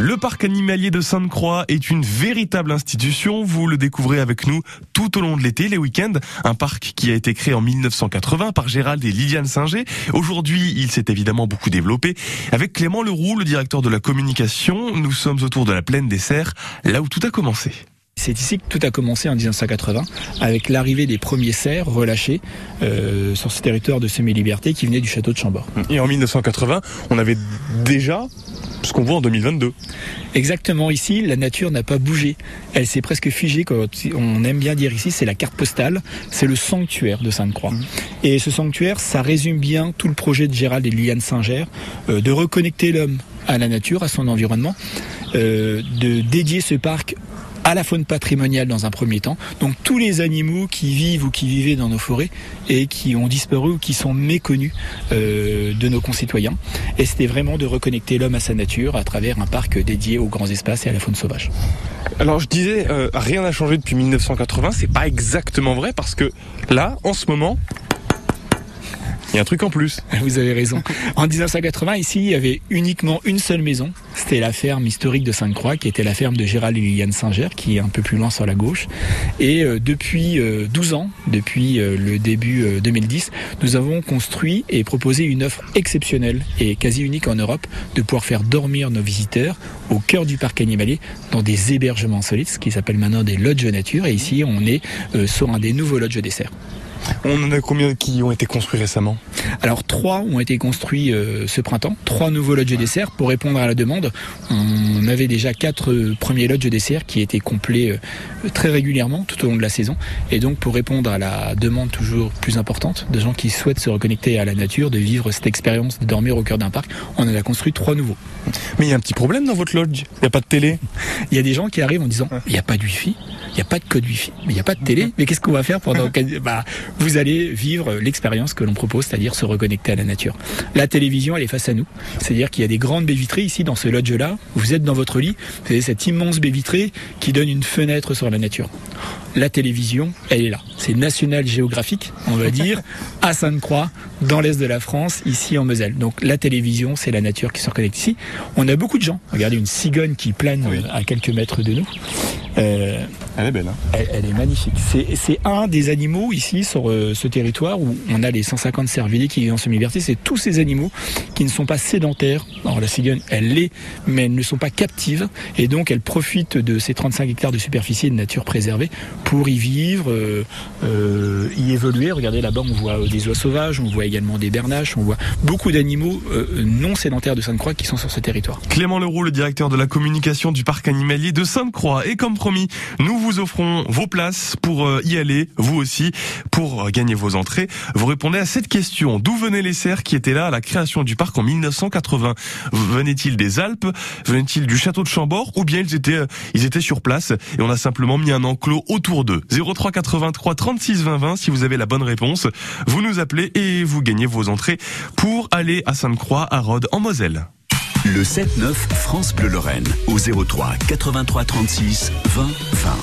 Le parc animalier de Sainte-Croix est une véritable institution. Vous le découvrez avec nous tout au long de l'été, les week-ends. Un parc qui a été créé en 1980 par Gérald et Liliane Singer. Aujourd'hui, il s'est évidemment beaucoup développé. Avec Clément Leroux, le directeur de la communication, nous sommes autour de la plaine des Serres, là où tout a commencé. C'est ici que tout a commencé en 1980 avec l'arrivée des premiers cerfs relâchés euh, sur ce territoire de semi-liberté qui venait du château de Chambord. Et en 1980, on avait déjà ce qu'on voit en 2022. Exactement, ici, la nature n'a pas bougé. Elle s'est presque figée. On aime bien dire ici, c'est la carte postale, c'est le sanctuaire de Sainte-Croix. Mmh. Et ce sanctuaire, ça résume bien tout le projet de Gérald et Liliane Singer, euh, de reconnecter l'homme à la nature, à son environnement, euh, de dédier ce parc à la faune patrimoniale dans un premier temps. Donc tous les animaux qui vivent ou qui vivaient dans nos forêts et qui ont disparu ou qui sont méconnus euh, de nos concitoyens. Et c'était vraiment de reconnecter l'homme à sa nature à travers un parc dédié aux grands espaces et à la faune sauvage. Alors je disais, euh, rien n'a changé depuis 1980. C'est pas exactement vrai parce que là, en ce moment, il y a un truc en plus. Vous avez raison. En 1980, ici, il y avait uniquement une seule maison. C'était la ferme historique de Sainte-Croix, qui était la ferme de Gérald et Liliane Singer, qui est un peu plus loin sur la gauche. Et euh, depuis 12 euh, ans, depuis euh, le début 2010, nous avons construit et proposé une offre exceptionnelle et quasi unique en Europe de pouvoir faire dormir nos visiteurs au cœur du parc animalier dans des hébergements solides, ce qui s'appelle maintenant des lodges nature. Et ici, on est sur un des nouveaux lodges dessert. On en a combien qui ont été construits récemment? Alors trois ont été construits euh, ce printemps, trois nouveaux lodges dessert pour répondre à la demande. On avait déjà quatre euh, premiers lodges dessert qui étaient complets euh, très régulièrement tout au long de la saison. Et donc pour répondre à la demande toujours plus importante de gens qui souhaitent se reconnecter à la nature, de vivre cette expérience de dormir au cœur d'un parc, on en a construit trois nouveaux. Mais il y a un petit problème dans votre lodge, il n'y a pas de télé? Il y a des gens qui arrivent en disant il n'y a pas de wifi, il n'y a pas de code wifi, mais il n'y a pas de télé, mais qu'est-ce qu'on va faire pendant... bah, vous allez vivre l'expérience que l'on propose, c'est-à-dire se reconnecter à la nature. La télévision, elle est face à nous. C'est-à-dire qu'il y a des grandes baies vitrées ici dans ce lodge-là. Vous êtes dans votre lit, vous avez cette immense baie vitrée qui donne une fenêtre sur la nature. La télévision, elle est là. C'est National Géographique, on va dire, à Sainte-Croix, dans l'est de la France, ici en Moselle. Donc la télévision, c'est la nature qui se reconnecte ici. On a beaucoup de gens. Regardez une cigogne qui plane à quelques mètres de nous. Euh, elle est belle. Hein elle, est magnifique. C'est un des animaux ici sur euh, ce territoire où on a les 150 cervidés qui vivent en semi-liberté. C'est tous ces animaux qui ne sont pas sédentaires. Alors la cigogne, elle l'est, mais elles ne sont pas captives. Et donc elle profite de ces 35 hectares de superficie de nature préservée pour y vivre, euh, y évoluer. Regardez là-bas, on voit des oies sauvages, on voit également des bernaches, on voit beaucoup d'animaux non sédentaires de Sainte-Croix qui sont sur ce territoire. Clément Leroux, le directeur de la communication du parc animalier de Sainte-Croix. Et comme nous vous offrons vos places pour euh, y aller, vous aussi, pour euh, gagner vos entrées. Vous répondez à cette question. D'où venaient les cerfs qui étaient là à la création du parc en 1980 Venaient-ils des Alpes? Venaient-ils du château de Chambord? Ou bien ils étaient, euh, ils étaient sur place et on a simplement mis un enclos autour d'eux? 03 83 36 20 20 si vous avez la bonne réponse. Vous nous appelez et vous gagnez vos entrées pour aller à Sainte-Croix, à Rhodes, en Moselle. Le 7-9 France Bleu Lorraine au 03 83 36 20 20.